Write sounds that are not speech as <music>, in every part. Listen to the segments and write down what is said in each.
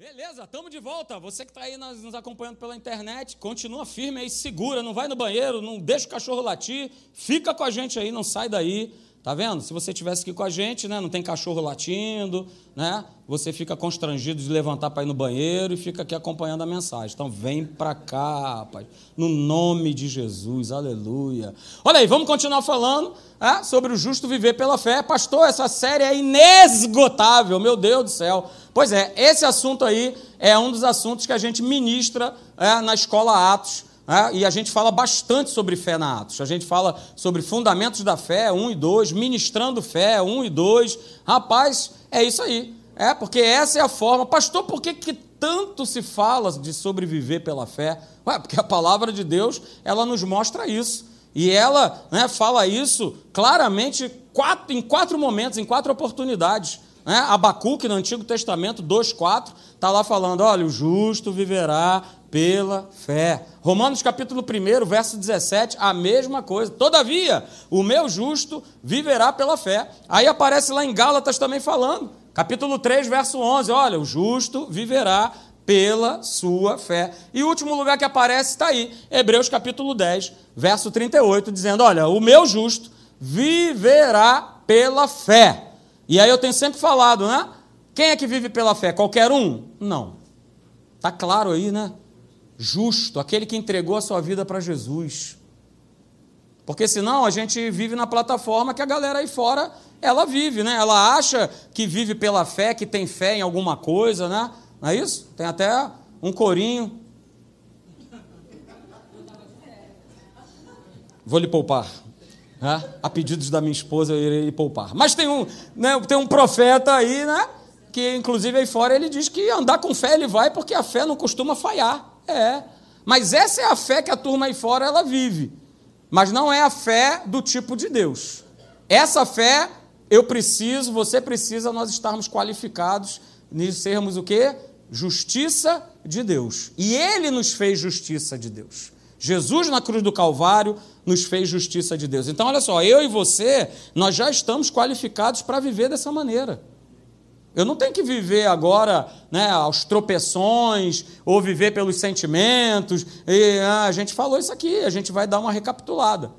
Beleza, estamos de volta. Você que está aí nos, acompanhando pela internet, continua firme aí, segura, não vai no banheiro, não deixa o cachorro latir, fica com a gente aí, não sai daí. Tá vendo? Se você tivesse aqui com a gente, né, não tem cachorro latindo, né? Você fica constrangido de levantar para ir no banheiro e fica aqui acompanhando a mensagem. Então vem para cá, rapaz. No nome de Jesus, aleluia. Olha aí, vamos continuar falando é, sobre o justo viver pela fé. Pastor, essa série é inesgotável, meu Deus do céu. Pois é, esse assunto aí é um dos assuntos que a gente ministra é, na escola Atos é, e a gente fala bastante sobre fé na Atos. A gente fala sobre fundamentos da fé, 1 e 2, ministrando fé, 1 e 2. Rapaz, é isso aí. É, porque essa é a forma. Pastor, por que, que tanto se fala de sobreviver pela fé? Ué, porque a palavra de Deus, ela nos mostra isso. E ela né, fala isso claramente quatro, em quatro momentos, em quatro oportunidades. Né? Abacuque, no Antigo Testamento, 2,4, está lá falando: olha, o justo viverá pela fé. Romanos capítulo 1, verso 17, a mesma coisa. Todavia, o meu justo viverá pela fé. Aí aparece lá em Gálatas também falando, capítulo 3, verso 11, olha, o justo viverá pela sua fé. E o último lugar que aparece está aí, Hebreus capítulo 10, verso 38, dizendo, olha, o meu justo viverá pela fé. E aí eu tenho sempre falado, né? Quem é que vive pela fé? Qualquer um? Não. Tá claro aí, né? justo, aquele que entregou a sua vida para Jesus. Porque senão a gente vive na plataforma que a galera aí fora, ela vive, né? Ela acha que vive pela fé, que tem fé em alguma coisa, né? Não é isso? Tem até um corinho. Vou lhe poupar. Né? A pedidos da minha esposa eu irei poupar. Mas tem um, né, tem um profeta aí, né? Que inclusive aí fora ele diz que andar com fé ele vai porque a fé não costuma falhar. É. Mas essa é a fé que a turma aí fora ela vive. Mas não é a fé do tipo de Deus. Essa fé, eu preciso, você precisa, nós estarmos qualificados em sermos o quê? Justiça de Deus. E Ele nos fez justiça de Deus. Jesus na cruz do Calvário nos fez justiça de Deus. Então, olha só, eu e você, nós já estamos qualificados para viver dessa maneira. Eu não tenho que viver agora né, aos tropeções ou viver pelos sentimentos. E, ah, a gente falou isso aqui, a gente vai dar uma recapitulada.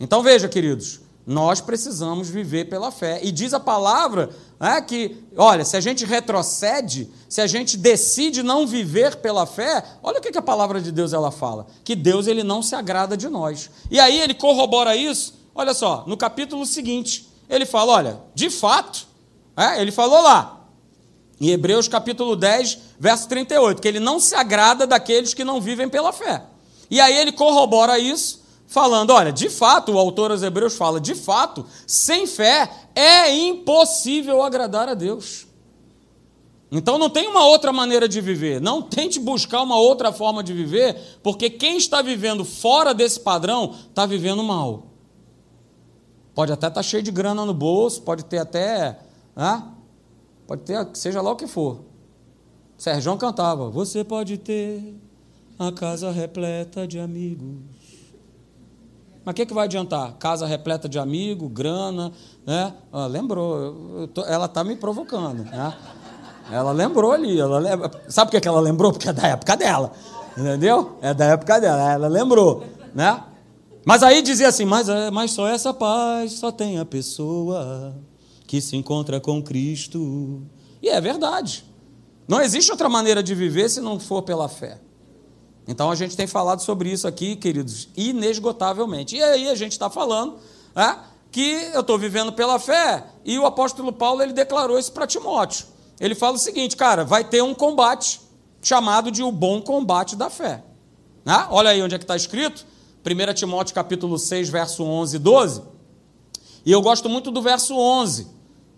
Então veja, queridos, nós precisamos viver pela fé. E diz a palavra né, que, olha, se a gente retrocede, se a gente decide não viver pela fé, olha o que, que a palavra de Deus ela fala: que Deus ele não se agrada de nós. E aí ele corrobora isso, olha só, no capítulo seguinte, ele fala: olha, de fato, é, ele falou lá, em Hebreus capítulo 10, verso 38, que ele não se agrada daqueles que não vivem pela fé. E aí ele corrobora isso, falando: olha, de fato, o autor aos Hebreus fala, de fato, sem fé é impossível agradar a Deus. Então não tem uma outra maneira de viver, não tente buscar uma outra forma de viver, porque quem está vivendo fora desse padrão está vivendo mal. Pode até estar tá cheio de grana no bolso, pode ter até. Né? Pode ter, seja lá o que for. Sérgio cantava: Você pode ter a casa repleta de amigos. Mas o que, que vai adiantar? Casa repleta de amigos, grana, né? Ah, lembrou, tô, ela está me provocando. Né? Ela lembrou ali. Ela lembra, sabe por que ela lembrou? Porque é da época dela. Entendeu? É da época dela. Ela lembrou. Né? Mas aí dizia assim: mas, é, mas só essa paz só tem a pessoa que se encontra com Cristo. E é verdade. Não existe outra maneira de viver se não for pela fé. Então a gente tem falado sobre isso aqui, queridos, inesgotavelmente. E aí a gente está falando né, que eu estou vivendo pela fé, e o apóstolo Paulo ele declarou isso para Timóteo. Ele fala o seguinte, cara, vai ter um combate chamado de o bom combate da fé. Né? Olha aí onde é que está escrito, 1 Timóteo capítulo 6, verso 11 e 12. E eu gosto muito do verso 11.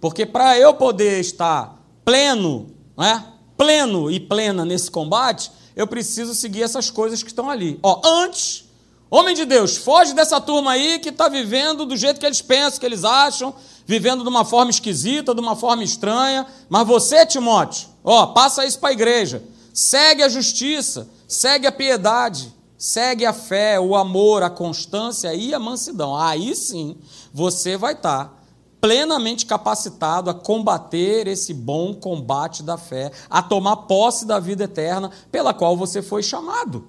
Porque para eu poder estar pleno, né, pleno e plena nesse combate, eu preciso seguir essas coisas que estão ali. Ó, antes, homem de Deus, foge dessa turma aí que está vivendo do jeito que eles pensam, que eles acham, vivendo de uma forma esquisita, de uma forma estranha. Mas você, Timóteo, ó, passa isso para a igreja. Segue a justiça, segue a piedade, segue a fé, o amor, a constância e a mansidão. Aí sim, você vai estar tá plenamente capacitado a combater esse bom combate da fé, a tomar posse da vida eterna pela qual você foi chamado.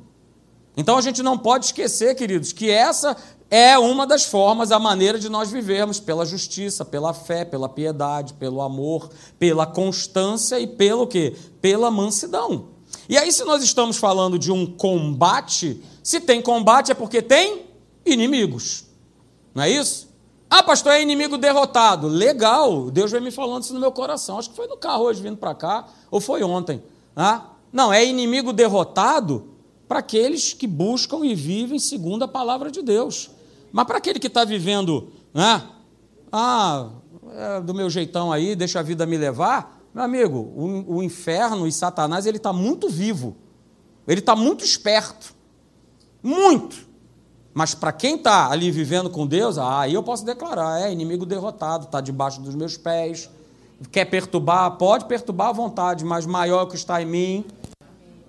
Então a gente não pode esquecer, queridos, que essa é uma das formas, a maneira de nós vivermos pela justiça, pela fé, pela piedade, pelo amor, pela constância e pelo quê? Pela mansidão. E aí se nós estamos falando de um combate, se tem combate é porque tem inimigos. Não é isso? Ah, pastor, é inimigo derrotado. Legal, Deus vem me falando isso no meu coração. Acho que foi no carro hoje vindo para cá, ou foi ontem. Ah? Não, é inimigo derrotado para aqueles que buscam e vivem segundo a palavra de Deus. Mas para aquele que está vivendo, né? ah, é do meu jeitão aí, deixa a vida me levar, meu amigo, o, o inferno e Satanás ele está muito vivo, ele está muito esperto, muito. Mas para quem está ali vivendo com Deus, aí eu posso declarar: é inimigo derrotado, está debaixo dos meus pés. Quer perturbar? Pode perturbar à vontade, mas maior que está em mim.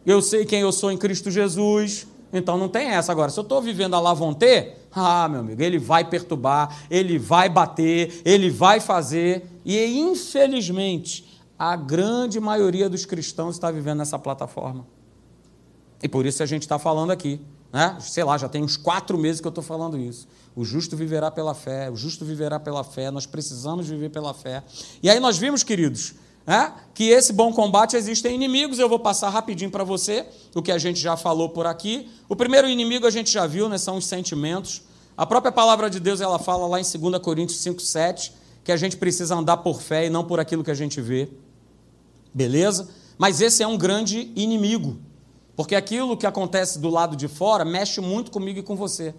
Eu sei quem eu sou em Cristo Jesus. Então não tem essa. Agora, se eu estou vivendo a Lavonte, ah, meu amigo, ele vai perturbar, ele vai bater, ele vai fazer. E infelizmente, a grande maioria dos cristãos está vivendo nessa plataforma. E por isso a gente está falando aqui. Né? Sei lá, já tem uns quatro meses que eu estou falando isso. O justo viverá pela fé, o justo viverá pela fé, nós precisamos viver pela fé. E aí nós vimos, queridos, né, que esse bom combate existem inimigos. Eu vou passar rapidinho para você o que a gente já falou por aqui. O primeiro inimigo a gente já viu, né, são os sentimentos. A própria palavra de Deus ela fala lá em 2 Coríntios 5, 7, que a gente precisa andar por fé e não por aquilo que a gente vê. Beleza? Mas esse é um grande inimigo. Porque aquilo que acontece do lado de fora mexe muito comigo e com você.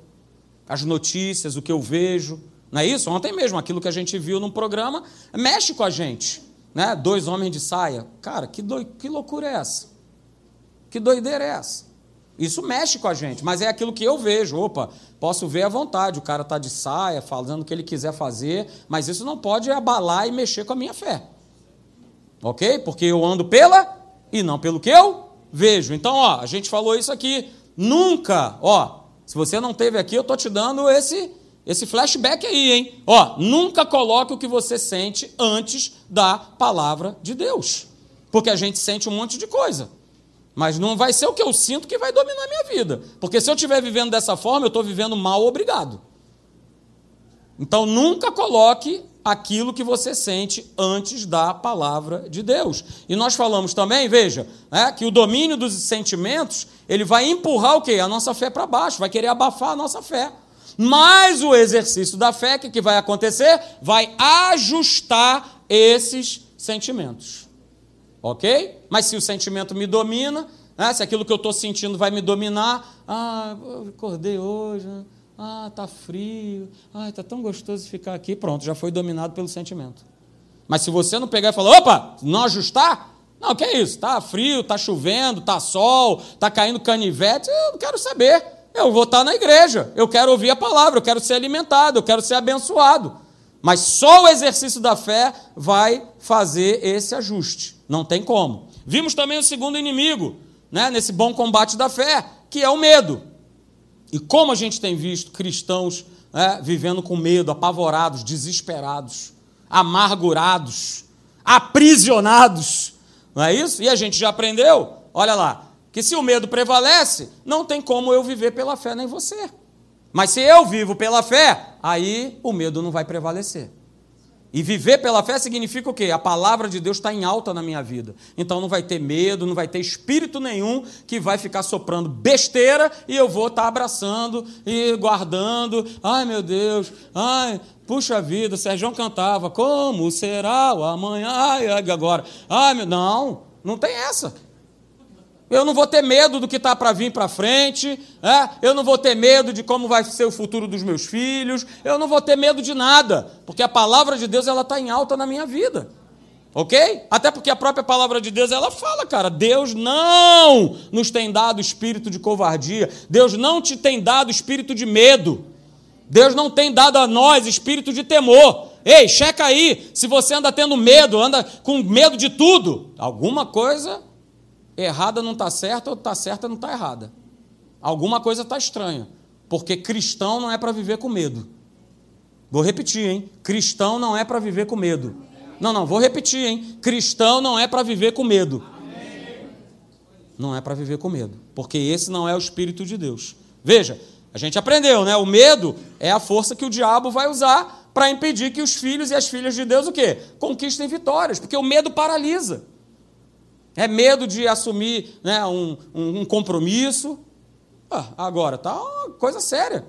As notícias, o que eu vejo, não é isso? Ontem mesmo, aquilo que a gente viu no programa, mexe com a gente. Né? Dois homens de saia. Cara, que, do... que loucura é essa? Que doideira é essa? Isso mexe com a gente, mas é aquilo que eu vejo. Opa, posso ver à vontade, o cara está de saia, falando o que ele quiser fazer, mas isso não pode abalar e mexer com a minha fé. Ok? Porque eu ando pela e não pelo que eu vejo. Então, ó, a gente falou isso aqui. Nunca, ó, se você não teve aqui, eu tô te dando esse esse flashback aí, hein? Ó, nunca coloque o que você sente antes da palavra de Deus. Porque a gente sente um monte de coisa. Mas não vai ser o que eu sinto que vai dominar a minha vida. Porque se eu estiver vivendo dessa forma, eu estou vivendo mal obrigado. Então nunca coloque aquilo que você sente antes da palavra de Deus. E nós falamos também, veja, né, que o domínio dos sentimentos, ele vai empurrar o quê? A nossa fé para baixo, vai querer abafar a nossa fé. Mas o exercício da fé, que, que vai acontecer? Vai ajustar esses sentimentos. Ok? Mas se o sentimento me domina, né, se aquilo que eu estou sentindo vai me dominar, ah, eu acordei hoje, né? Ah, tá frio. Ah, tá tão gostoso ficar aqui. Pronto, já foi dominado pelo sentimento. Mas se você não pegar e falar, opa, não ajustar, não, que é isso? Tá frio, tá chovendo, tá sol, tá caindo canivete, eu não quero saber. Eu vou estar na igreja, eu quero ouvir a palavra, eu quero ser alimentado, eu quero ser abençoado. Mas só o exercício da fé vai fazer esse ajuste. Não tem como. Vimos também o segundo inimigo, né, nesse bom combate da fé, que é o medo. E como a gente tem visto cristãos né, vivendo com medo, apavorados, desesperados, amargurados, aprisionados, não é isso? E a gente já aprendeu, olha lá, que se o medo prevalece, não tem como eu viver pela fé nem você. Mas se eu vivo pela fé, aí o medo não vai prevalecer. E viver pela fé significa o quê? A palavra de Deus está em alta na minha vida. Então não vai ter medo, não vai ter espírito nenhum que vai ficar soprando besteira e eu vou estar tá abraçando e guardando. Ai meu Deus, ai, puxa vida, Sérgio cantava, como será o amanhã? Ai, agora. Ai, meu. Não, não tem essa. Eu não vou ter medo do que está para vir para frente, é? eu não vou ter medo de como vai ser o futuro dos meus filhos, eu não vou ter medo de nada, porque a palavra de Deus ela está em alta na minha vida. Ok? Até porque a própria palavra de Deus ela fala, cara, Deus não nos tem dado espírito de covardia, Deus não te tem dado espírito de medo, Deus não tem dado a nós espírito de temor. Ei, checa aí, se você anda tendo medo, anda com medo de tudo, alguma coisa errada não está certa ou está certa não está errada. Alguma coisa está estranha. Porque cristão não é para viver com medo. Vou repetir, hein? Cristão não é para viver com medo. Não, não, vou repetir, hein? Cristão não é para viver com medo. Não é para viver com medo, porque esse não é o espírito de Deus. Veja, a gente aprendeu, né? O medo é a força que o diabo vai usar para impedir que os filhos e as filhas de Deus o quê? Conquistem vitórias, porque o medo paralisa. É medo de assumir né, um, um, um compromisso. Ah, agora, tá uma coisa séria.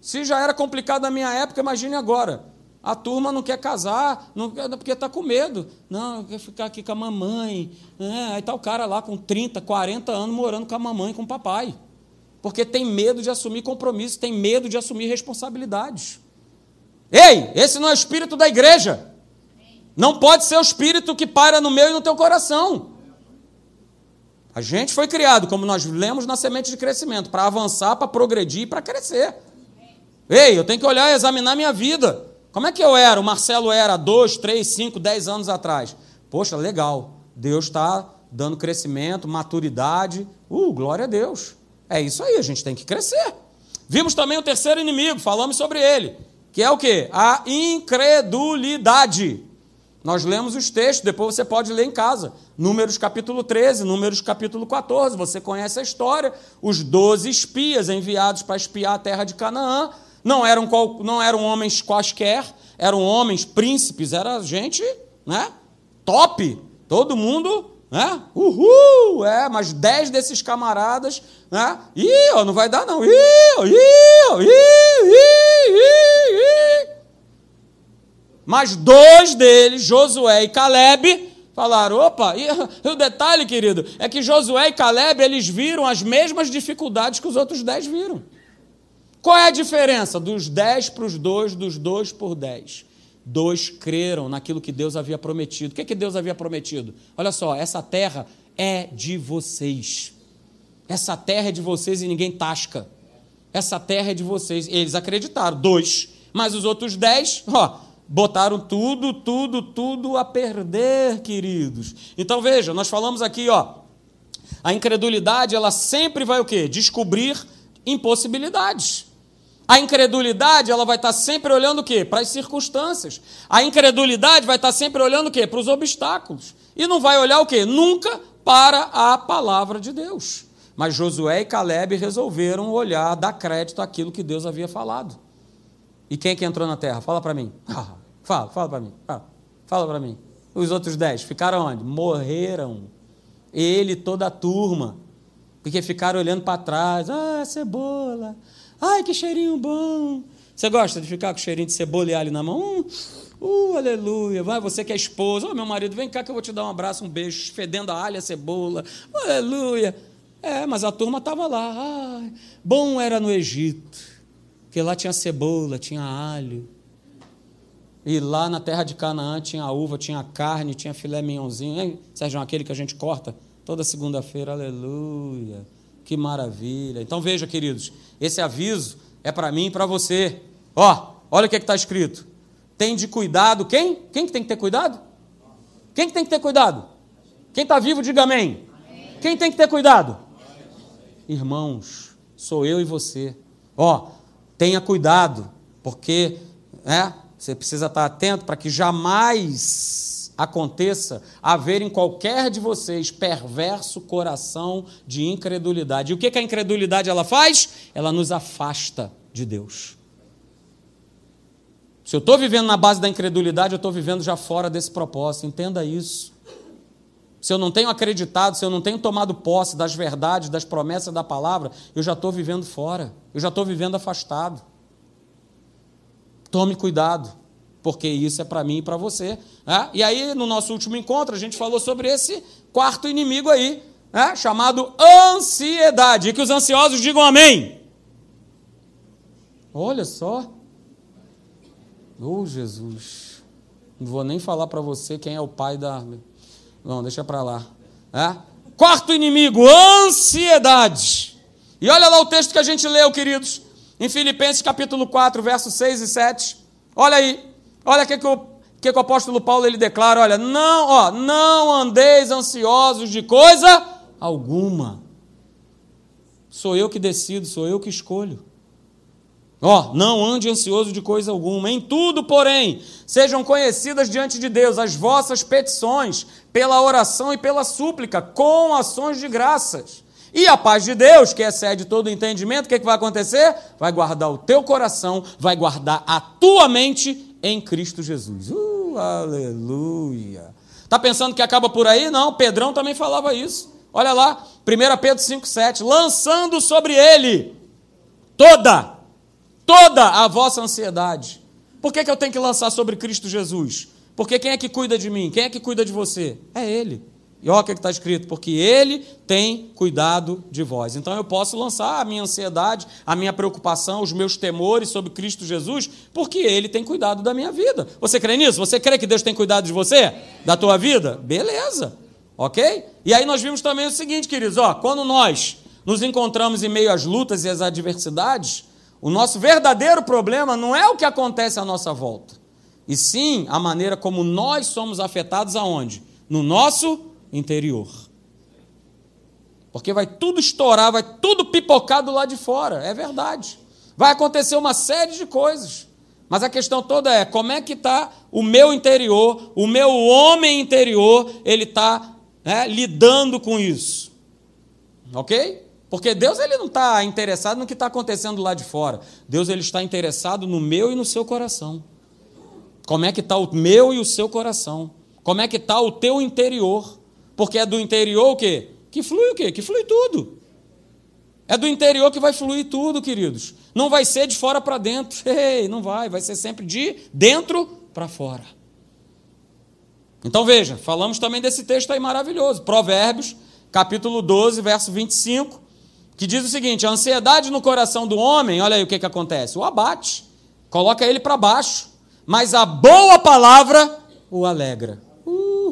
Se já era complicado na minha época, imagine agora. A turma não quer casar, não quer, porque está com medo. Não, quer ficar aqui com a mamãe. É, aí está o cara lá com 30, 40 anos morando com a mamãe, com o papai. Porque tem medo de assumir compromisso, tem medo de assumir responsabilidades. Ei, esse não é o espírito da igreja. Não pode ser o espírito que para no meu e no teu coração. A gente foi criado, como nós lemos na semente de crescimento, para avançar, para progredir para crescer. Ei, eu tenho que olhar e examinar minha vida. Como é que eu era? O Marcelo era dois, três, cinco, dez anos atrás. Poxa, legal. Deus está dando crescimento, maturidade. Uh, glória a Deus. É isso aí, a gente tem que crescer. Vimos também o terceiro inimigo, falamos sobre ele, que é o que? A incredulidade. Nós lemos os textos, depois você pode ler em casa. Números capítulo 13, Números capítulo 14, você conhece a história. Os doze espias enviados para espiar a terra de Canaã não eram, não eram homens quaisquer, eram homens príncipes, era gente né, top. Todo mundo né? Uhul! É, mas dez desses camaradas, né? Ih, ó, não vai dar não. Ih, ih, ih, ih, ih, Mas dois deles, Josué e Caleb, falaram: opa, e, e, <laughs> o detalhe, querido, é que Josué e Caleb eles viram as mesmas dificuldades que os outros dez viram. Qual é a diferença dos dez para os dois, dos dois por dez? Dois creram naquilo que Deus havia prometido. O que, é que Deus havia prometido? Olha só, essa terra é de vocês. Essa terra é de vocês e ninguém tasca. Essa terra é de vocês. Eles acreditaram, dois. Mas os outros dez, ó, botaram tudo, tudo, tudo a perder, queridos. Então veja, nós falamos aqui, ó, a incredulidade, ela sempre vai o quê? Descobrir impossibilidades. A incredulidade, ela vai estar sempre olhando o quê? Para as circunstâncias. A incredulidade vai estar sempre olhando o quê? Para os obstáculos. E não vai olhar o quê? Nunca para a palavra de Deus. Mas Josué e Caleb resolveram olhar, dar crédito àquilo que Deus havia falado. E quem é que entrou na terra? Fala para mim. Ah, fala, fala para mim. Fala, fala para mim. Os outros dez ficaram onde? Morreram. Ele e toda a turma. Porque ficaram olhando para trás. Ah, cebola. Ai, que cheirinho bom. Você gosta de ficar com cheirinho de cebola e alho na mão? Uh, aleluia. Vai, você que é esposa. Oh, meu marido, vem cá que eu vou te dar um abraço, um beijo, fedendo a alho e a cebola. aleluia. É, mas a turma estava lá. Ai, bom era no Egito, porque lá tinha cebola, tinha alho. E lá na terra de Canaã tinha uva, tinha carne, tinha filé mignonzinho. Hein, Sérgio, aquele que a gente corta toda segunda-feira. Aleluia. Que maravilha. Então veja, queridos, esse aviso é para mim e para você. Ó, olha o que é está escrito. Tem de cuidado quem? Quem que tem que ter cuidado? Quem que tem que ter cuidado? Quem está vivo, diga amém. amém. Quem tem que ter cuidado? Irmãos, sou eu e você. Ó, tenha cuidado, porque é, você precisa estar atento para que jamais aconteça haver em qualquer de vocês perverso coração de incredulidade. E o que, que a incredulidade ela faz? Ela nos afasta de Deus. Se eu estou vivendo na base da incredulidade, eu estou vivendo já fora desse propósito. Entenda isso. Se eu não tenho acreditado, se eu não tenho tomado posse das verdades, das promessas da palavra, eu já estou vivendo fora. Eu já estou vivendo afastado. Tome cuidado porque isso é para mim e para você. Né? E aí, no nosso último encontro, a gente falou sobre esse quarto inimigo aí, né? chamado ansiedade. E que os ansiosos digam amém. Olha só. Oh, Jesus. Não vou nem falar para você quem é o pai da. Não, deixa para lá. É? Quarto inimigo, ansiedade. E olha lá o texto que a gente leu, queridos, em Filipenses capítulo 4, versos 6 e 7. Olha aí. Olha o que, que, o, que, que o apóstolo Paulo ele declara: olha, não, ó, não andeis ansiosos de coisa alguma. Sou eu que decido, sou eu que escolho. Ó, não ande ansioso de coisa alguma. Em tudo, porém, sejam conhecidas diante de Deus as vossas petições, pela oração e pela súplica, com ações de graças. E a paz de Deus, que excede todo entendimento, o que, é que vai acontecer? Vai guardar o teu coração, vai guardar a tua mente em Cristo Jesus. Uh, aleluia. Tá pensando que acaba por aí? Não, Pedrão também falava isso. Olha lá, 1 Pedro 5,7. Lançando sobre ele toda toda a vossa ansiedade. Por que, que eu tenho que lançar sobre Cristo Jesus? Porque quem é que cuida de mim? Quem é que cuida de você? É Ele. E olha o que está escrito: porque Ele tem cuidado de vós. Então eu posso lançar a minha ansiedade, a minha preocupação, os meus temores sobre Cristo Jesus, porque Ele tem cuidado da minha vida. Você crê nisso? Você crê que Deus tem cuidado de você? Da tua vida? Beleza. Ok? E aí nós vimos também o seguinte, queridos: ó, quando nós nos encontramos em meio às lutas e às adversidades, o nosso verdadeiro problema não é o que acontece à nossa volta, e sim a maneira como nós somos afetados aonde? No nosso interior. Porque vai tudo estourar, vai tudo pipocar do lado de fora, é verdade. Vai acontecer uma série de coisas. Mas a questão toda é como é que está o meu interior, o meu homem interior, ele está né, lidando com isso. Ok? Porque Deus ele não está interessado no que está acontecendo lá de fora. Deus ele está interessado no meu e no seu coração. Como é que está o meu e o seu coração? Como é que está o teu interior? Porque é do interior o quê? Que flui o quê? Que flui tudo. É do interior que vai fluir tudo, queridos. Não vai ser de fora para dentro. <laughs> Ei, não vai. Vai ser sempre de dentro para fora. Então veja, falamos também desse texto aí maravilhoso. Provérbios, capítulo 12, verso 25 que diz o seguinte: a ansiedade no coração do homem, olha aí o que, que acontece: o abate, coloca ele para baixo, mas a boa palavra o alegra.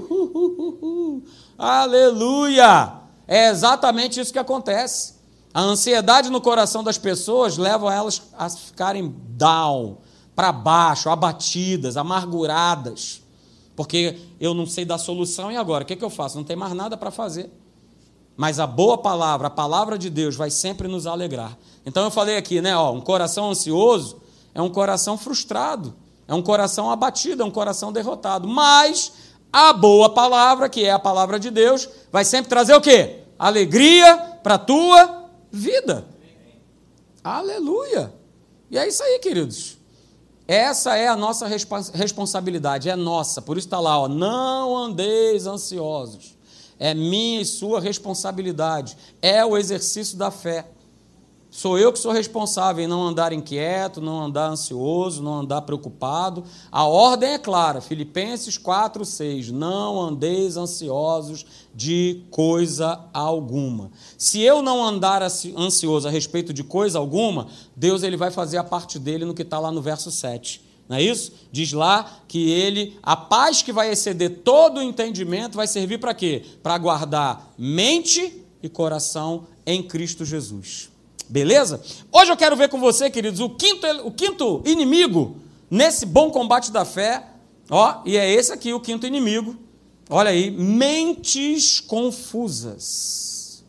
Uh, uh, uh, Aleluia! É exatamente isso que acontece. A ansiedade no coração das pessoas leva elas a ficarem down, para baixo, abatidas, amarguradas. Porque eu não sei da solução e agora? O que, que eu faço? Não tem mais nada para fazer. Mas a boa palavra, a palavra de Deus, vai sempre nos alegrar. Então eu falei aqui, né? Ó, um coração ansioso é um coração frustrado, é um coração abatido, é um coração derrotado. Mas a boa palavra, que é a palavra de Deus, vai sempre trazer o quê? Alegria para a tua vida. Aleluia! E é isso aí, queridos. Essa é a nossa responsabilidade, é nossa. Por isso está lá, ó, não andeis ansiosos é minha e sua responsabilidade, é o exercício da fé. Sou eu que sou responsável em não andar inquieto, não andar ansioso, não andar preocupado. A ordem é clara, Filipenses 4, 6. Não andeis ansiosos de coisa alguma. Se eu não andar ansioso a respeito de coisa alguma, Deus ele vai fazer a parte dele no que está lá no verso 7. Não é isso? Diz lá que ele, a paz que vai exceder todo o entendimento, vai servir para quê? Para guardar mente e coração em Cristo Jesus. Beleza? Hoje eu quero ver com você, queridos, o quinto, o quinto inimigo nesse bom combate da fé. Ó, e é esse aqui o quinto inimigo. Olha aí, mentes confusas,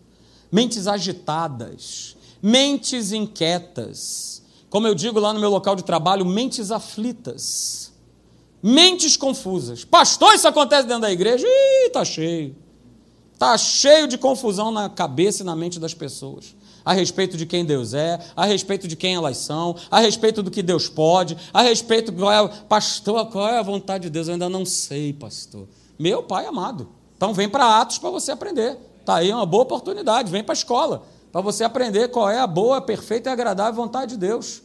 mentes agitadas, mentes inquietas como eu digo lá no meu local de trabalho, mentes aflitas, mentes confusas. Pastor, isso acontece dentro da igreja? Ih, está cheio. Está cheio de confusão na cabeça e na mente das pessoas. A respeito de quem Deus é, a respeito de quem elas são, a respeito do que Deus pode, a respeito qual é, pastor, qual é a vontade de Deus? Eu ainda não sei, pastor. Meu pai amado. Então vem para Atos para você aprender. Está aí uma boa oportunidade, vem para a escola para você aprender qual é a boa, perfeita e agradável vontade de Deus.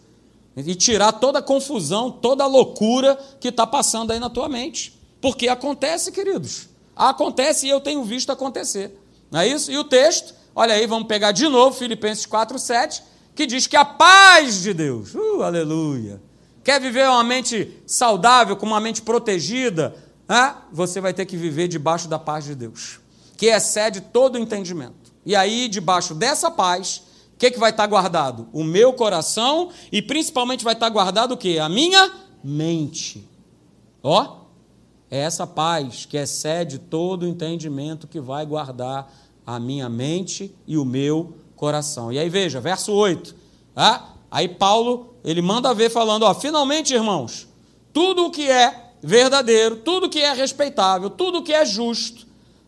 E tirar toda a confusão, toda a loucura que está passando aí na tua mente. Porque acontece, queridos. Acontece e eu tenho visto acontecer. Não é isso? E o texto, olha aí, vamos pegar de novo Filipenses 4, 7, que diz que a paz de Deus, uh, aleluia, quer viver uma mente saudável, com uma mente protegida, ah, você vai ter que viver debaixo da paz de Deus, que excede todo o entendimento. E aí, debaixo dessa paz, o que, que vai estar guardado? O meu coração e principalmente vai estar guardado o quê? A minha mente. Ó, é essa paz que excede todo o entendimento que vai guardar a minha mente e o meu coração. E aí veja, verso 8. Ah, Aí Paulo, ele manda ver falando, ó, finalmente, irmãos, tudo o que é verdadeiro, tudo o que é respeitável, tudo o que é justo,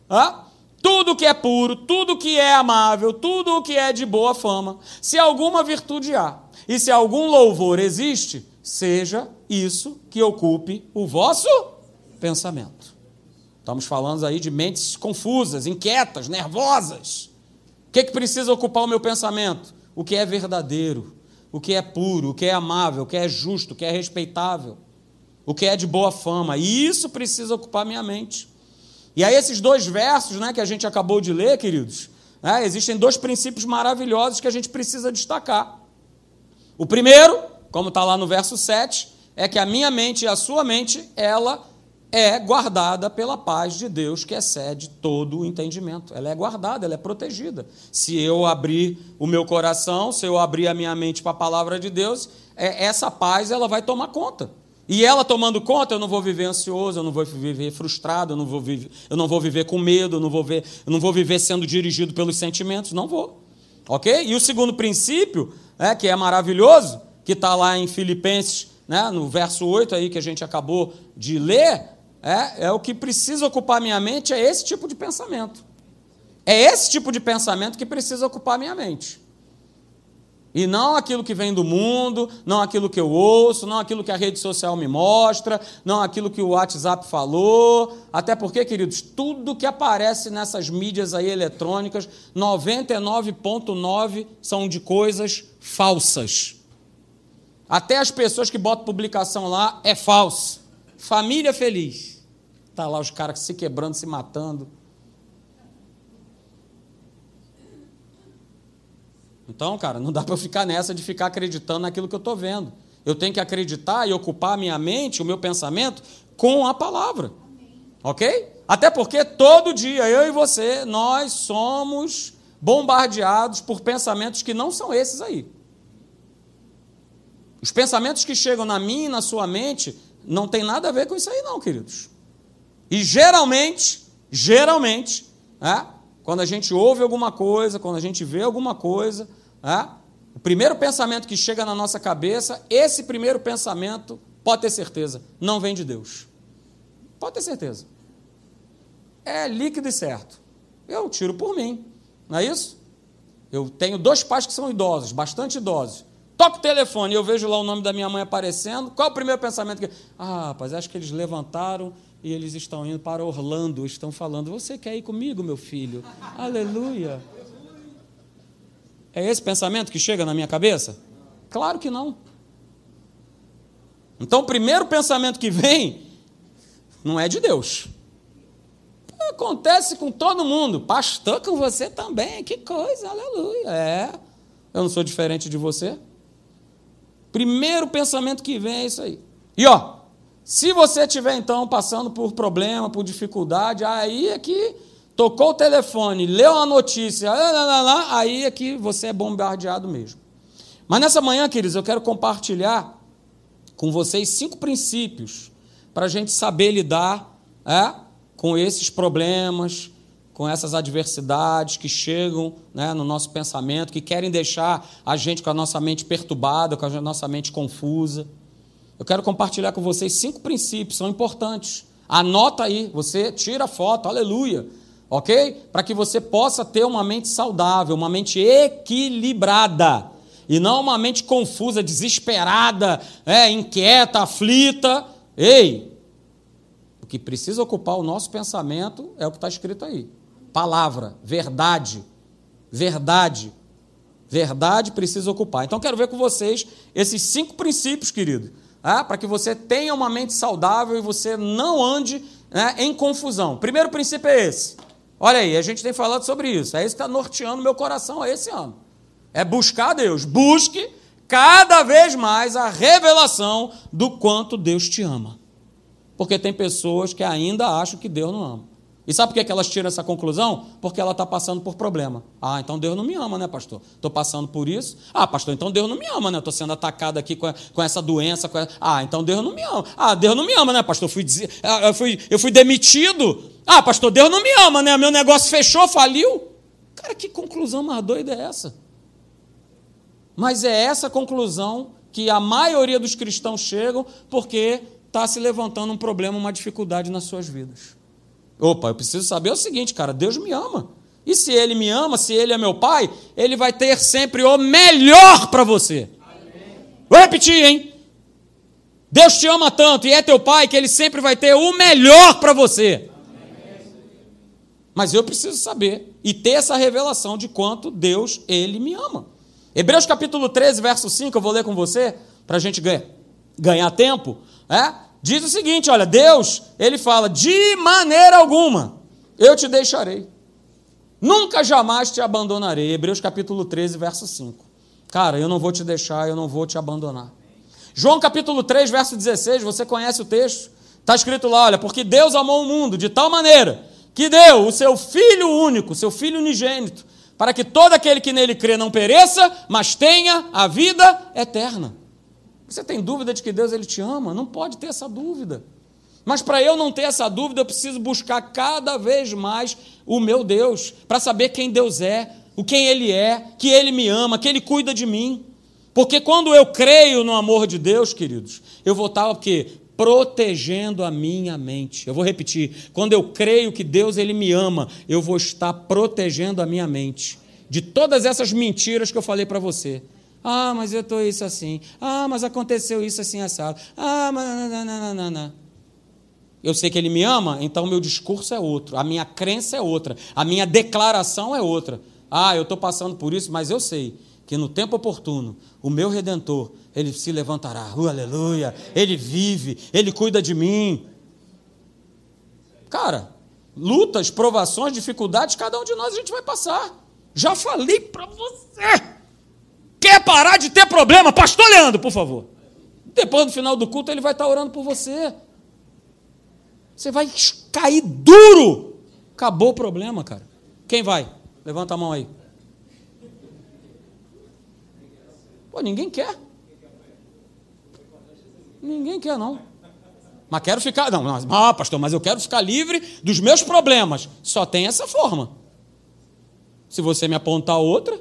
ah, tudo o que é puro, tudo o que é amável, tudo o que é de boa fama, se alguma virtude há, e se algum louvor existe, seja isso que ocupe o vosso pensamento. Estamos falando aí de mentes confusas, inquietas, nervosas. O que, é que precisa ocupar o meu pensamento? O que é verdadeiro, o que é puro, o que é amável, o que é justo, o que é respeitável, o que é de boa fama. E isso precisa ocupar minha mente. E aí, esses dois versos né, que a gente acabou de ler, queridos, né, existem dois princípios maravilhosos que a gente precisa destacar. O primeiro, como está lá no verso 7, é que a minha mente e a sua mente, ela é guardada pela paz de Deus que excede todo o entendimento. Ela é guardada, ela é protegida. Se eu abrir o meu coração, se eu abrir a minha mente para a palavra de Deus, é, essa paz ela vai tomar conta. E ela tomando conta, eu não vou viver ansioso, eu não vou viver frustrado, eu não vou viver, eu não vou viver com medo, eu não vou, ver, eu não vou viver sendo dirigido pelos sentimentos, não vou. Ok? E o segundo princípio, é, que é maravilhoso, que está lá em Filipenses, né, no verso 8 aí que a gente acabou de ler, é, é o que precisa ocupar minha mente, é esse tipo de pensamento. É esse tipo de pensamento que precisa ocupar minha mente. E não aquilo que vem do mundo, não aquilo que eu ouço, não aquilo que a rede social me mostra, não aquilo que o WhatsApp falou. Até porque, queridos, tudo que aparece nessas mídias aí eletrônicas, 99,9 são de coisas falsas. Até as pessoas que botam publicação lá é falso. Família feliz. Tá lá os caras se quebrando, se matando. Então, cara, não dá para ficar nessa de ficar acreditando naquilo que eu estou vendo. Eu tenho que acreditar e ocupar a minha mente, o meu pensamento, com a palavra. Ok? Até porque todo dia, eu e você, nós somos bombardeados por pensamentos que não são esses aí. Os pensamentos que chegam na minha e na sua mente não tem nada a ver com isso aí, não, queridos. E geralmente, geralmente, é, quando a gente ouve alguma coisa, quando a gente vê alguma coisa, é, o primeiro pensamento que chega na nossa cabeça, esse primeiro pensamento, pode ter certeza, não vem de Deus. Pode ter certeza. É líquido e certo. Eu tiro por mim, não é isso? Eu tenho dois pais que são idosos, bastante idosos. Toco o telefone e eu vejo lá o nome da minha mãe aparecendo. Qual é o primeiro pensamento que. Ah, rapaz, acho que eles levantaram e eles estão indo para Orlando. Estão falando: Você quer ir comigo, meu filho? <laughs> Aleluia. É esse pensamento que chega na minha cabeça? Claro que não. Então, o primeiro pensamento que vem não é de Deus. Acontece com todo mundo. Pastor, com você também. Que coisa, aleluia. É. Eu não sou diferente de você. Primeiro pensamento que vem é isso aí. E ó, se você estiver então passando por problema, por dificuldade, aí é que tocou o telefone, leu a notícia, aí é que você é bombardeado mesmo. Mas nessa manhã, queridos, eu quero compartilhar com vocês cinco princípios para a gente saber lidar é, com esses problemas, com essas adversidades que chegam né, no nosso pensamento, que querem deixar a gente com a nossa mente perturbada, com a nossa mente confusa. Eu quero compartilhar com vocês cinco princípios, são importantes. Anota aí, você tira a foto, aleluia, ok? Para que você possa ter uma mente saudável, uma mente equilibrada, e não uma mente confusa, desesperada, é, inquieta, aflita. Ei, o que precisa ocupar o nosso pensamento é o que está escrito aí palavra, verdade. Verdade. Verdade precisa ocupar. Então, quero ver com vocês esses cinco princípios, querido, é? para que você tenha uma mente saudável e você não ande né, em confusão. Primeiro princípio é esse. Olha aí, a gente tem falado sobre isso. É isso que está norteando meu coração esse ano. É buscar Deus. Busque cada vez mais a revelação do quanto Deus te ama. Porque tem pessoas que ainda acham que Deus não ama. E sabe por que elas tiram essa conclusão? Porque ela está passando por problema. Ah, então Deus não me ama, né, pastor? Estou passando por isso. Ah, pastor, então Deus não me ama, né? Estou sendo atacado aqui com, com essa doença. Com Ah, então Deus não me ama. Ah, Deus não me ama, né, pastor? Eu fui, ah, eu fui, eu fui demitido. Ah, pastor, Deus não me ama, né? Meu negócio fechou, faliu. Cara, que conclusão mais doida é essa? Mas é essa conclusão que a maioria dos cristãos chegam porque está se levantando um problema, uma dificuldade nas suas vidas. Opa, eu preciso saber o seguinte, cara: Deus me ama. E se Ele me ama, se Ele é meu Pai, Ele vai ter sempre o melhor para você. Amém. Vou repetir, hein? Deus te ama tanto e é teu Pai que Ele sempre vai ter o melhor para você. Mas eu preciso saber e ter essa revelação de quanto Deus, Ele me ama. Hebreus capítulo 13, verso 5, eu vou ler com você, para a gente ganhar, ganhar tempo. É? Diz o seguinte: olha, Deus, Ele fala, de maneira alguma eu te deixarei. Nunca jamais te abandonarei. Hebreus capítulo 13, verso 5. Cara, eu não vou te deixar, eu não vou te abandonar. João capítulo 3, verso 16, você conhece o texto? Está escrito lá, olha, porque Deus amou o mundo de tal maneira que deu o seu Filho único, seu Filho unigênito, para que todo aquele que nele crê não pereça, mas tenha a vida eterna. Você tem dúvida de que Deus ele te ama? Não pode ter essa dúvida. Mas para eu não ter essa dúvida, eu preciso buscar cada vez mais o meu Deus, para saber quem Deus é, o quem Ele é, que Ele me ama, que Ele cuida de mim. Porque quando eu creio no amor de Deus, queridos, eu vou estar o quê? protegendo a minha mente. Eu vou repetir, quando eu creio que Deus ele me ama, eu vou estar protegendo a minha mente de todas essas mentiras que eu falei para você. Ah, mas eu estou isso assim. Ah, mas aconteceu isso assim assado. Ah, mas não, Eu sei que ele me ama, então meu discurso é outro, a minha crença é outra, a minha declaração é outra. Ah, eu estou passando por isso, mas eu sei que no tempo oportuno o meu redentor, ele se levantará. Uh, aleluia! Ele vive, ele cuida de mim. Cara, lutas, provações, dificuldades, cada um de nós a gente vai passar. Já falei para você. Quer parar de ter problema? Pastor Leandro, por favor. Depois do final do culto ele vai estar orando por você. Você vai cair duro. Acabou o problema, cara. Quem vai? Levanta a mão aí. Pô, ninguém quer. Ninguém quer, não. Mas quero ficar. Não, ah, pastor, mas eu quero ficar livre dos meus problemas. Só tem essa forma. Se você me apontar outra,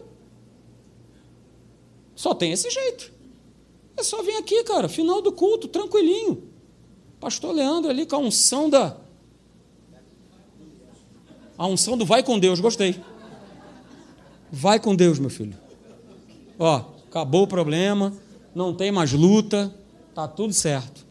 só tem esse jeito. É só vir aqui, cara, final do culto, tranquilinho. Pastor Leandro ali com a unção da. A unção do vai com Deus, gostei. Vai com Deus, meu filho. Ó, acabou o problema, não tem mais luta, está tudo certo.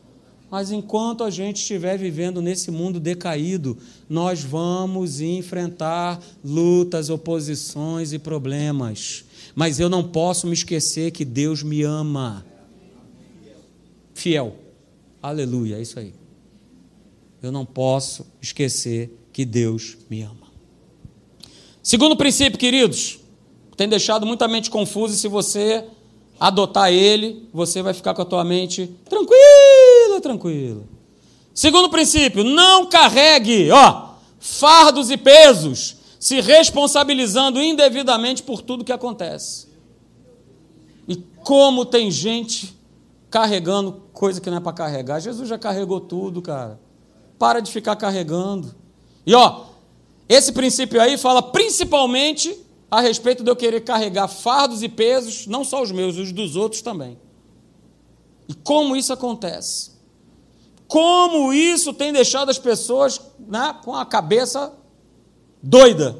Mas enquanto a gente estiver vivendo nesse mundo decaído, nós vamos enfrentar lutas, oposições e problemas. Mas eu não posso me esquecer que Deus me ama. Fiel. Aleluia, é isso aí. Eu não posso esquecer que Deus me ama. Segundo princípio, queridos, tem deixado muita mente confusa e se você adotar ele, você vai ficar com a tua mente tranquila, tranquila. Segundo princípio, não carregue, ó, fardos e pesos, se responsabilizando indevidamente por tudo que acontece. E como tem gente carregando coisa que não é para carregar. Jesus já carregou tudo, cara. Para de ficar carregando. E ó, esse princípio aí fala principalmente a respeito de eu querer carregar fardos e pesos, não só os meus, os dos outros também. E como isso acontece? Como isso tem deixado as pessoas né, com a cabeça doida?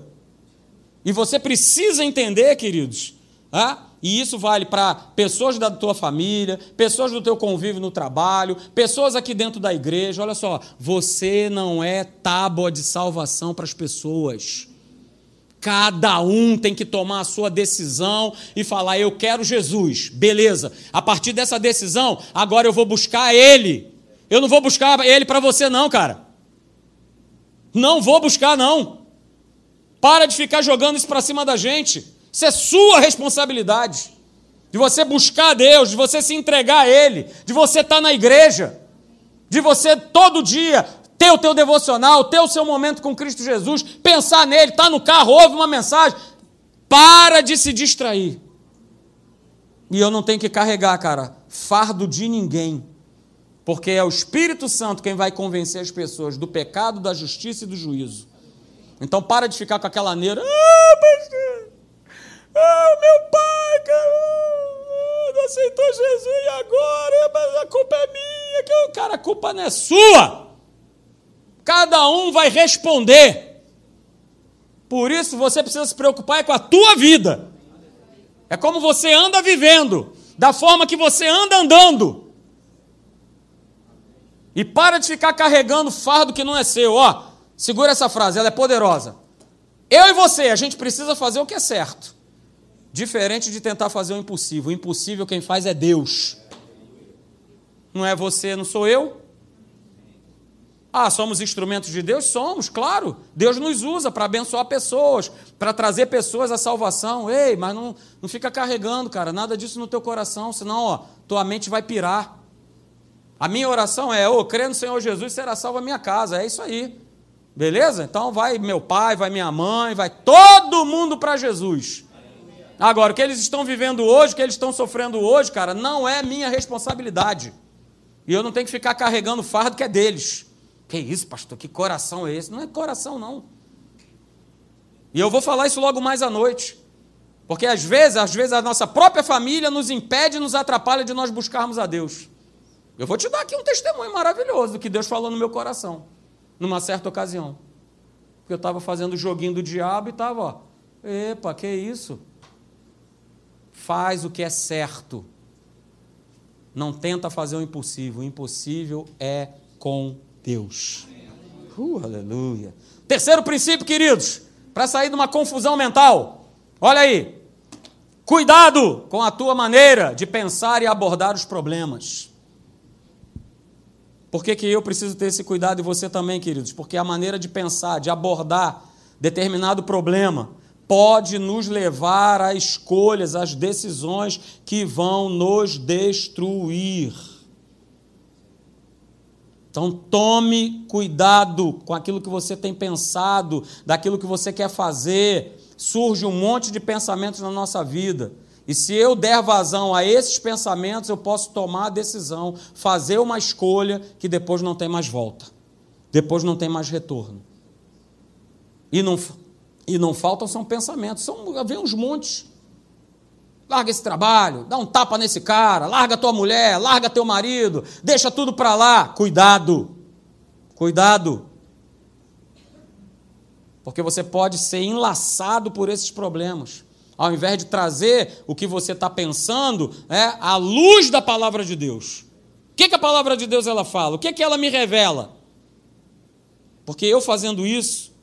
E você precisa entender, queridos, né, e isso vale para pessoas da tua família, pessoas do teu convívio no trabalho, pessoas aqui dentro da igreja. Olha só, você não é tábua de salvação para as pessoas. Cada um tem que tomar a sua decisão e falar: Eu quero Jesus. Beleza. A partir dessa decisão, agora eu vou buscar Ele. Eu não vou buscar Ele para você, não, cara. Não vou buscar, não. Para de ficar jogando isso para cima da gente. Isso é sua responsabilidade. De você buscar a Deus, de você se entregar a Ele, de você estar na igreja, de você todo dia ter o teu devocional, ter o seu momento com Cristo Jesus, pensar nele, estar tá no carro, ouve uma mensagem. Para de se distrair. E eu não tenho que carregar, cara, fardo de ninguém. Porque é o Espírito Santo quem vai convencer as pessoas do pecado, da justiça e do juízo. Então para de ficar com aquela neira. Ah, pastor! Ah, meu pai, cara, ah, aceitou Jesus e agora, ah, mas a culpa é minha. Que, cara, a culpa não é sua. Cada um vai responder. Por isso você precisa se preocupar é com a tua vida. É como você anda vivendo, da forma que você anda andando. E para de ficar carregando fardo que não é seu, ó segura essa frase, ela é poderosa. Eu e você, a gente precisa fazer o que é certo. Diferente de tentar fazer o impossível. O impossível quem faz é Deus. Não é você, não sou eu. Ah, somos instrumentos de Deus? Somos, claro. Deus nos usa para abençoar pessoas, para trazer pessoas à salvação. Ei, mas não, não fica carregando, cara, nada disso no teu coração, senão ó, tua mente vai pirar. A minha oração é: ô, oh, crê no Senhor Jesus, será salva a minha casa. É isso aí. Beleza? Então vai meu pai, vai minha mãe, vai todo mundo para Jesus. Agora, o que eles estão vivendo hoje, o que eles estão sofrendo hoje, cara, não é minha responsabilidade. E eu não tenho que ficar carregando o fardo que é deles. Que isso, pastor? Que coração é esse? Não é coração, não. E eu vou falar isso logo mais à noite. Porque às vezes, às vezes a nossa própria família nos impede, nos atrapalha de nós buscarmos a Deus. Eu vou te dar aqui um testemunho maravilhoso do que Deus falou no meu coração numa certa ocasião. Porque eu estava fazendo o joguinho do diabo e estava, ó, epa, que isso? Faz o que é certo. Não tenta fazer o impossível. O impossível é com Deus. Uh, aleluia. Terceiro princípio, queridos, para sair de uma confusão mental. Olha aí. Cuidado com a tua maneira de pensar e abordar os problemas. Por que, que eu preciso ter esse cuidado e você também, queridos? Porque a maneira de pensar, de abordar determinado problema, pode nos levar a escolhas, às decisões que vão nos destruir. Então tome cuidado com aquilo que você tem pensado, daquilo que você quer fazer. Surge um monte de pensamentos na nossa vida. E se eu der vazão a esses pensamentos, eu posso tomar a decisão, fazer uma escolha que depois não tem mais volta. Depois não tem mais retorno. E não, e não faltam são pensamentos, são vem uns montes. Larga esse trabalho, dá um tapa nesse cara, larga tua mulher, larga teu marido, deixa tudo para lá. Cuidado. Cuidado. Porque você pode ser enlaçado por esses problemas ao invés de trazer o que você está pensando, é a luz da palavra de Deus. O que, que a palavra de Deus ela fala? O que, que ela me revela? Porque eu fazendo isso,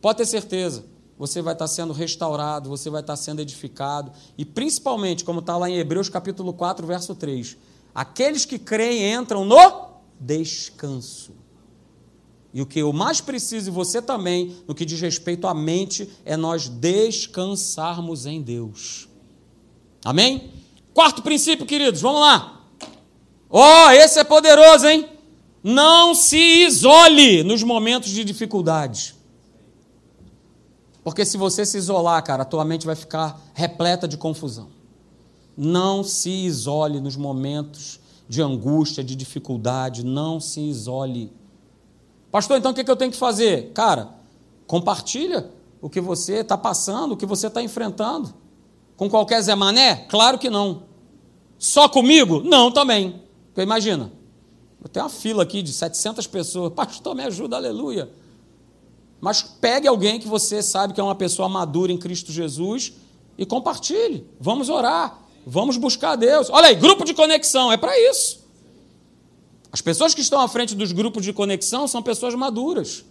pode ter certeza, você vai estar tá sendo restaurado, você vai estar tá sendo edificado, e principalmente, como está lá em Hebreus capítulo 4, verso 3, aqueles que creem entram no descanso. E o que eu mais preciso, e você também, no que diz respeito à mente, é nós descansarmos em Deus. Amém? Quarto princípio, queridos, vamos lá. Ó, oh, esse é poderoso, hein? Não se isole nos momentos de dificuldade. Porque se você se isolar, cara, a tua mente vai ficar repleta de confusão. Não se isole nos momentos de angústia, de dificuldade. Não se isole. Pastor, então o que eu tenho que fazer? Cara, compartilha o que você está passando, o que você está enfrentando. Com qualquer Zé Mané? Claro que não. Só comigo? Não, também. Porque imagina, eu tenho uma fila aqui de 700 pessoas. Pastor, me ajuda, aleluia. Mas pegue alguém que você sabe que é uma pessoa madura em Cristo Jesus e compartilhe. Vamos orar. Vamos buscar Deus. Olha aí, grupo de conexão, é para isso. As pessoas que estão à frente dos grupos de conexão são pessoas maduras.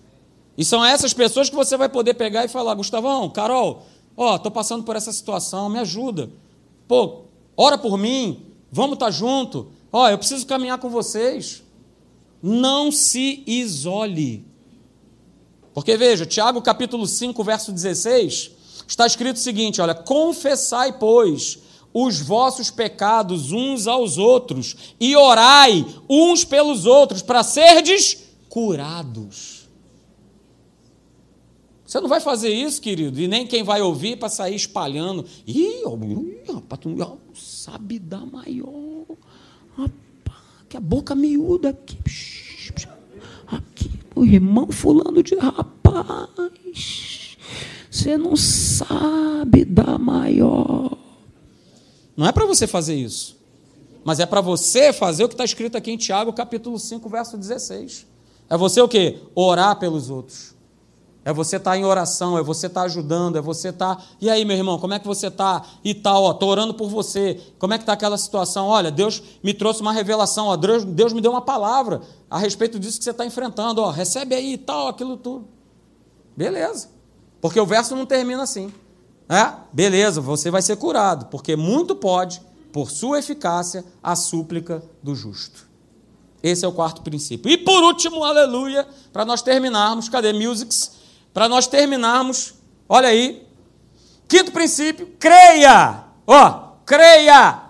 E são essas pessoas que você vai poder pegar e falar: Gustavão, Carol, ó, estou passando por essa situação, me ajuda. Pô, ora por mim, vamos estar tá junto. Ó, eu preciso caminhar com vocês. Não se isole. Porque veja, Tiago capítulo 5, verso 16, está escrito o seguinte: olha, confessai, pois, os vossos pecados uns aos outros e orai uns pelos outros para serdes curados. Você não vai fazer isso, querido, e nem quem vai ouvir para sair espalhando. Ih, rapaz, tu não sabe dar maior. Rapaz, que a boca miúda aqui. Aqui, o irmão fulano de rapaz. Você não sabe dar maior. Não é para você fazer isso. Mas é para você fazer o que está escrito aqui em Tiago, capítulo 5, verso 16. É você o quê? Orar pelos outros. É você estar tá em oração, é você estar tá ajudando, é você estar. Tá... E aí, meu irmão, como é que você está? E tal, ó, estou orando por você. Como é que está aquela situação? Olha, Deus me trouxe uma revelação, ó, Deus, Deus me deu uma palavra a respeito disso que você está enfrentando, ó, recebe aí e tal, aquilo tudo. Beleza. Porque o verso não termina assim. É? Beleza, você vai ser curado, porque muito pode, por sua eficácia, a súplica do justo. Esse é o quarto princípio. E por último, aleluia, para nós terminarmos, cadê Musics? para nós terminarmos, olha aí. Quinto princípio, creia. Ó, creia.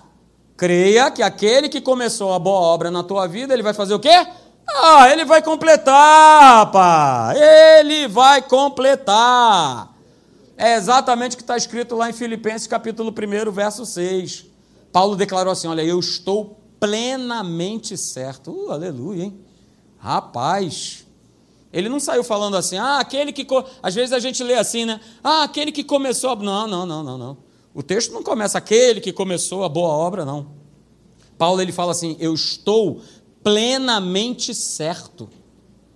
Creia que aquele que começou a boa obra na tua vida, ele vai fazer o quê? Ah, ele vai completar, pá. Ele vai completar. É exatamente o que está escrito lá em Filipenses capítulo 1, verso 6. Paulo declarou assim: Olha, eu estou plenamente certo. Uh, aleluia, hein? Rapaz, ele não saiu falando assim, ah, aquele que. Às vezes a gente lê assim, né? Ah, aquele que começou. A... Não, não, não, não, não. O texto não começa aquele que começou a boa obra, não. Paulo ele fala assim: eu estou plenamente certo.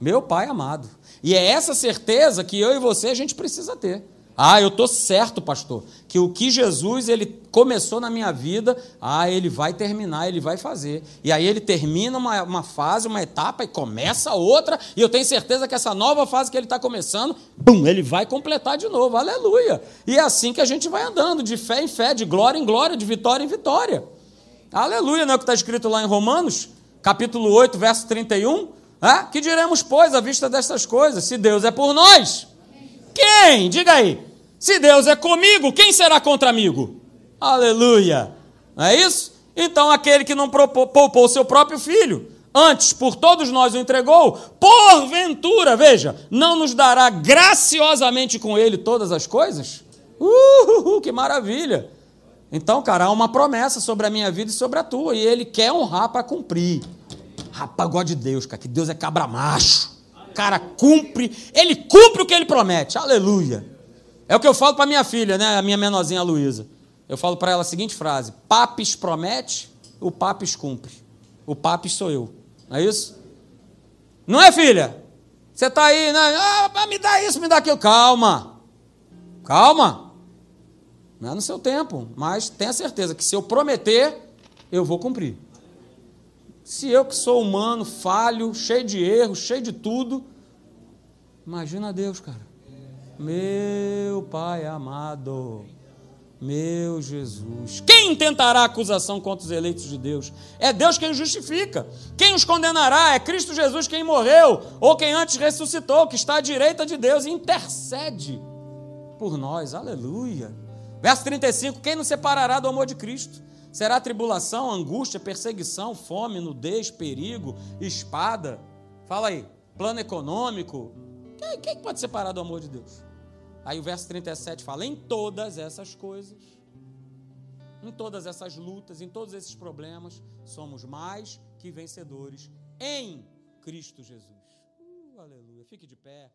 Meu Pai amado. E é essa certeza que eu e você a gente precisa ter. Ah, eu estou certo, pastor, que o que Jesus ele começou na minha vida, ah, ele vai terminar, ele vai fazer. E aí ele termina uma, uma fase, uma etapa e começa outra, e eu tenho certeza que essa nova fase que ele está começando, bum, ele vai completar de novo, aleluia. E é assim que a gente vai andando, de fé em fé, de glória em glória, de vitória em vitória. Aleluia, não é o que está escrito lá em Romanos, capítulo 8, verso 31? Ah, que diremos, pois, à vista destas coisas? Se Deus é por nós quem? Diga aí. Se Deus é comigo, quem será contra amigo? Aleluia. Não é isso? Então, aquele que não poupou seu próprio filho, antes por todos nós o entregou, porventura, veja, não nos dará graciosamente com ele todas as coisas? Uhul, que maravilha! Então, cara, há uma promessa sobre a minha vida e sobre a tua, e ele quer honrar para cumprir. Rapaz, de Deus, cara, que Deus é cabra macho cara cumpre, ele cumpre o que ele promete. Aleluia. É o que eu falo para minha filha, né, a minha menorzinha Luísa. Eu falo para ela a seguinte frase: Papis promete, o Papis cumpre. O Papis sou eu. Não é isso? Não é, filha? Você está aí, né? Ah, me dá isso, me dá aquilo. Calma. Calma. Não é no seu tempo, mas tenha certeza que se eu prometer, eu vou cumprir. Se eu que sou humano, falho, cheio de erros, cheio de tudo, imagina Deus, cara. Meu Pai amado, meu Jesus. Quem tentará acusação contra os eleitos de Deus? É Deus quem justifica. Quem os condenará? É Cristo Jesus quem morreu, ou quem antes ressuscitou, que está à direita de Deus e intercede por nós. Aleluia. Verso 35: Quem nos separará do amor de Cristo? Será tribulação, angústia, perseguição, fome, nudez, perigo, espada? Fala aí, plano econômico. Quem, quem pode separar do amor de Deus? Aí o verso 37 fala: em todas essas coisas, em todas essas lutas, em todos esses problemas, somos mais que vencedores em Cristo Jesus. Uh, aleluia. Fique de pé.